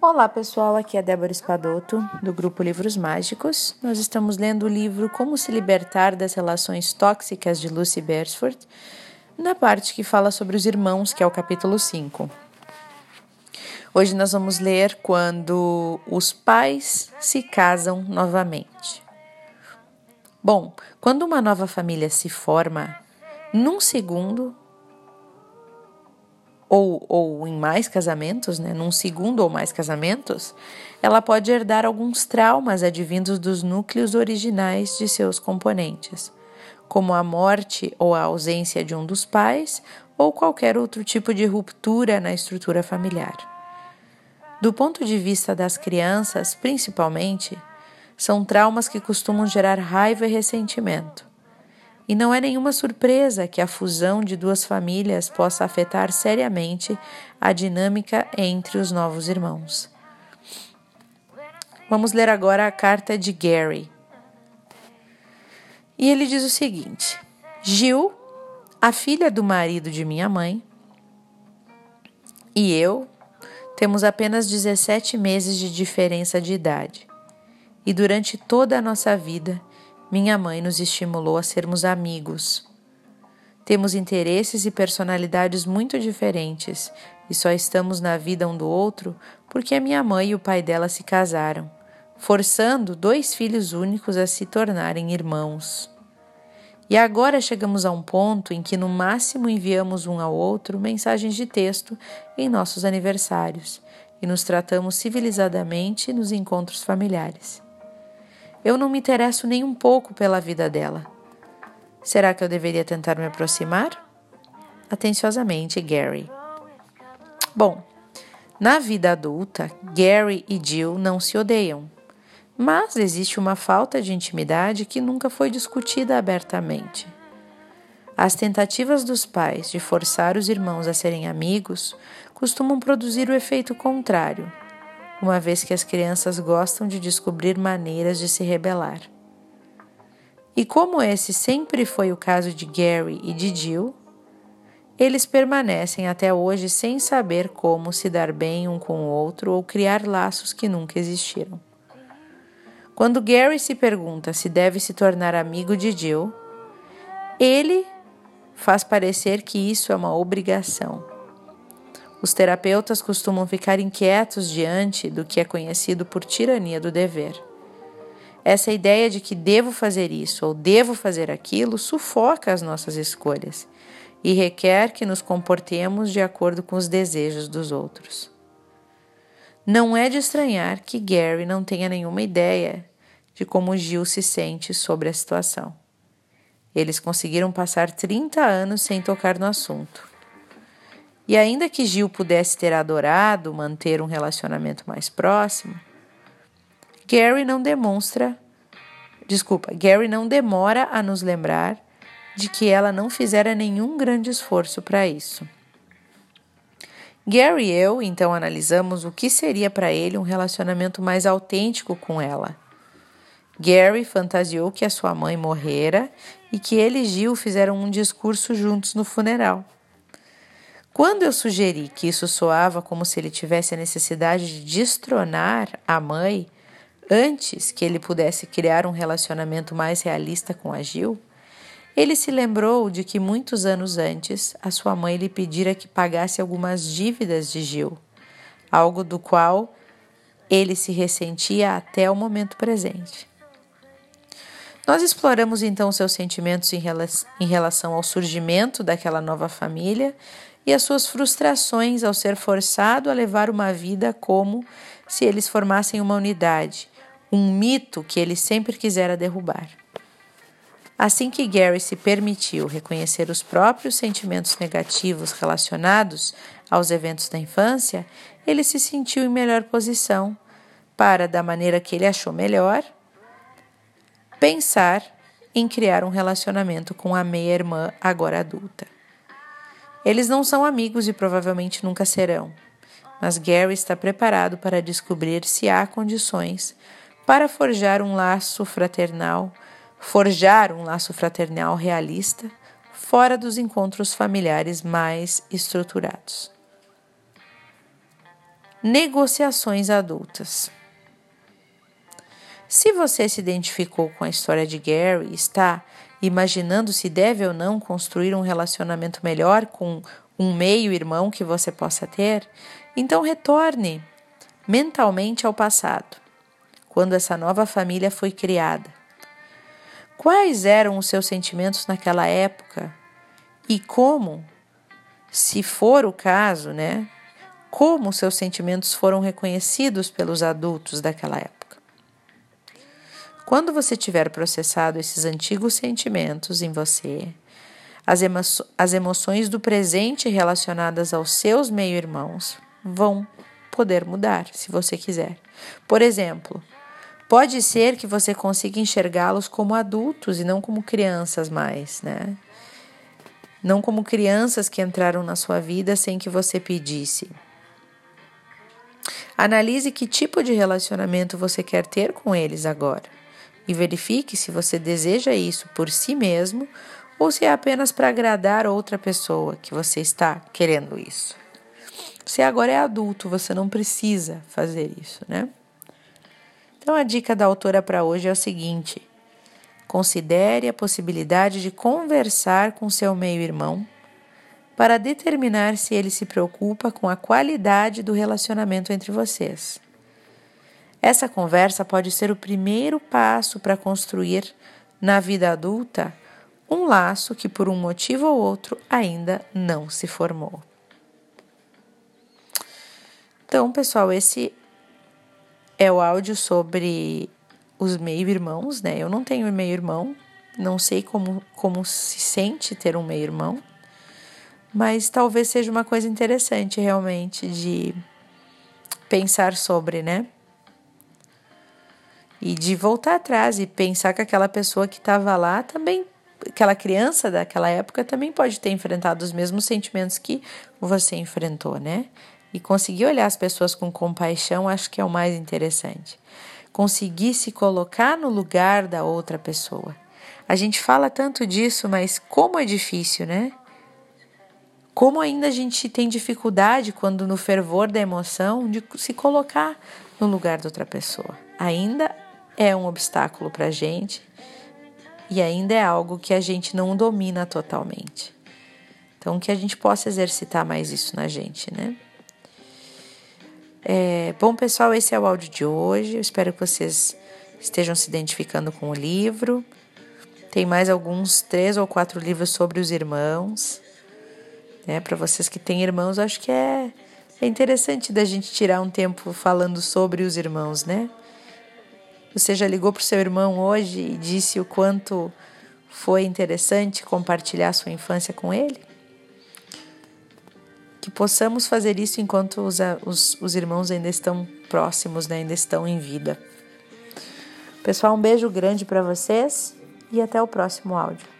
Olá pessoal, aqui é Débora Espadoto, do grupo Livros Mágicos. Nós estamos lendo o livro Como se Libertar das Relações Tóxicas de Lucy Beresford, na parte que fala sobre os irmãos, que é o capítulo 5. Hoje nós vamos ler quando os pais se casam novamente. Bom, quando uma nova família se forma, num segundo, ou, ou em mais casamentos, né, num segundo ou mais casamentos, ela pode herdar alguns traumas advindos dos núcleos originais de seus componentes, como a morte ou a ausência de um dos pais ou qualquer outro tipo de ruptura na estrutura familiar. Do ponto de vista das crianças, principalmente, são traumas que costumam gerar raiva e ressentimento. E não é nenhuma surpresa que a fusão de duas famílias possa afetar seriamente a dinâmica entre os novos irmãos. Vamos ler agora a carta de Gary. E ele diz o seguinte: Gil, a filha do marido de minha mãe, e eu temos apenas 17 meses de diferença de idade. E durante toda a nossa vida, minha mãe nos estimulou a sermos amigos. Temos interesses e personalidades muito diferentes e só estamos na vida um do outro porque a minha mãe e o pai dela se casaram, forçando dois filhos únicos a se tornarem irmãos. E agora chegamos a um ponto em que no máximo enviamos um ao outro mensagens de texto em nossos aniversários e nos tratamos civilizadamente nos encontros familiares. Eu não me interesso nem um pouco pela vida dela. Será que eu deveria tentar me aproximar? Atenciosamente, Gary. Bom, na vida adulta, Gary e Jill não se odeiam, mas existe uma falta de intimidade que nunca foi discutida abertamente. As tentativas dos pais de forçar os irmãos a serem amigos costumam produzir o efeito contrário uma vez que as crianças gostam de descobrir maneiras de se rebelar. E como esse sempre foi o caso de Gary e de Jill, eles permanecem até hoje sem saber como se dar bem um com o outro ou criar laços que nunca existiram. Quando Gary se pergunta se deve se tornar amigo de Jill, ele faz parecer que isso é uma obrigação os terapeutas costumam ficar inquietos diante do que é conhecido por tirania do dever. Essa ideia de que devo fazer isso ou devo fazer aquilo sufoca as nossas escolhas e requer que nos comportemos de acordo com os desejos dos outros. Não é de estranhar que Gary não tenha nenhuma ideia de como Gil se sente sobre a situação. Eles conseguiram passar 30 anos sem tocar no assunto. E ainda que Gil pudesse ter adorado manter um relacionamento mais próximo, Gary não demonstra, desculpa, Gary não demora a nos lembrar de que ela não fizera nenhum grande esforço para isso. Gary e eu então analisamos o que seria para ele um relacionamento mais autêntico com ela. Gary fantasiou que a sua mãe morrera e que ele e Gil fizeram um discurso juntos no funeral. Quando eu sugeri que isso soava como se ele tivesse a necessidade de destronar a mãe antes que ele pudesse criar um relacionamento mais realista com a Gil, ele se lembrou de que muitos anos antes a sua mãe lhe pedira que pagasse algumas dívidas de Gil, algo do qual ele se ressentia até o momento presente. Nós exploramos então seus sentimentos em relação ao surgimento daquela nova família e as suas frustrações ao ser forçado a levar uma vida como se eles formassem uma unidade, um mito que ele sempre quisera derrubar. Assim que Gary se permitiu reconhecer os próprios sentimentos negativos relacionados aos eventos da infância, ele se sentiu em melhor posição para, da maneira que ele achou melhor, pensar em criar um relacionamento com a meia-irmã agora adulta. Eles não são amigos e provavelmente nunca serão, mas Gary está preparado para descobrir se há condições para forjar um laço fraternal, forjar um laço fraternal realista fora dos encontros familiares mais estruturados. negociações adultas. Se você se identificou com a história de Gary e está imaginando se deve ou não construir um relacionamento melhor com um meio-irmão que você possa ter, então retorne mentalmente ao passado, quando essa nova família foi criada. Quais eram os seus sentimentos naquela época e como, se for o caso, né, como seus sentimentos foram reconhecidos pelos adultos daquela época? Quando você tiver processado esses antigos sentimentos em você, as, emo as emoções do presente relacionadas aos seus meio-irmãos vão poder mudar, se você quiser. Por exemplo, pode ser que você consiga enxergá-los como adultos e não como crianças mais, né? Não como crianças que entraram na sua vida sem que você pedisse. Analise que tipo de relacionamento você quer ter com eles agora e verifique se você deseja isso por si mesmo ou se é apenas para agradar outra pessoa que você está querendo isso. Você agora é adulto, você não precisa fazer isso, né? Então a dica da autora para hoje é o seguinte: considere a possibilidade de conversar com seu meio-irmão para determinar se ele se preocupa com a qualidade do relacionamento entre vocês. Essa conversa pode ser o primeiro passo para construir, na vida adulta, um laço que, por um motivo ou outro, ainda não se formou. Então, pessoal, esse é o áudio sobre os meio-irmãos, né? Eu não tenho meio-irmão, não sei como, como se sente ter um meio-irmão, mas talvez seja uma coisa interessante realmente de pensar sobre, né? E de voltar atrás e pensar que aquela pessoa que estava lá também, aquela criança daquela época também pode ter enfrentado os mesmos sentimentos que você enfrentou, né? E conseguir olhar as pessoas com compaixão acho que é o mais interessante. Conseguir se colocar no lugar da outra pessoa. A gente fala tanto disso, mas como é difícil, né? Como ainda a gente tem dificuldade quando no fervor da emoção de se colocar no lugar da outra pessoa. Ainda é um obstáculo para a gente e ainda é algo que a gente não domina totalmente. Então, que a gente possa exercitar mais isso na gente, né? É, bom, pessoal, esse é o áudio de hoje. Eu espero que vocês estejam se identificando com o livro. Tem mais alguns três ou quatro livros sobre os irmãos. Né? Para vocês que têm irmãos, acho que é, é interessante da gente tirar um tempo falando sobre os irmãos, né? Você já ligou para o seu irmão hoje e disse o quanto foi interessante compartilhar sua infância com ele? Que possamos fazer isso enquanto os, os, os irmãos ainda estão próximos, né? ainda estão em vida. Pessoal, um beijo grande para vocês e até o próximo áudio.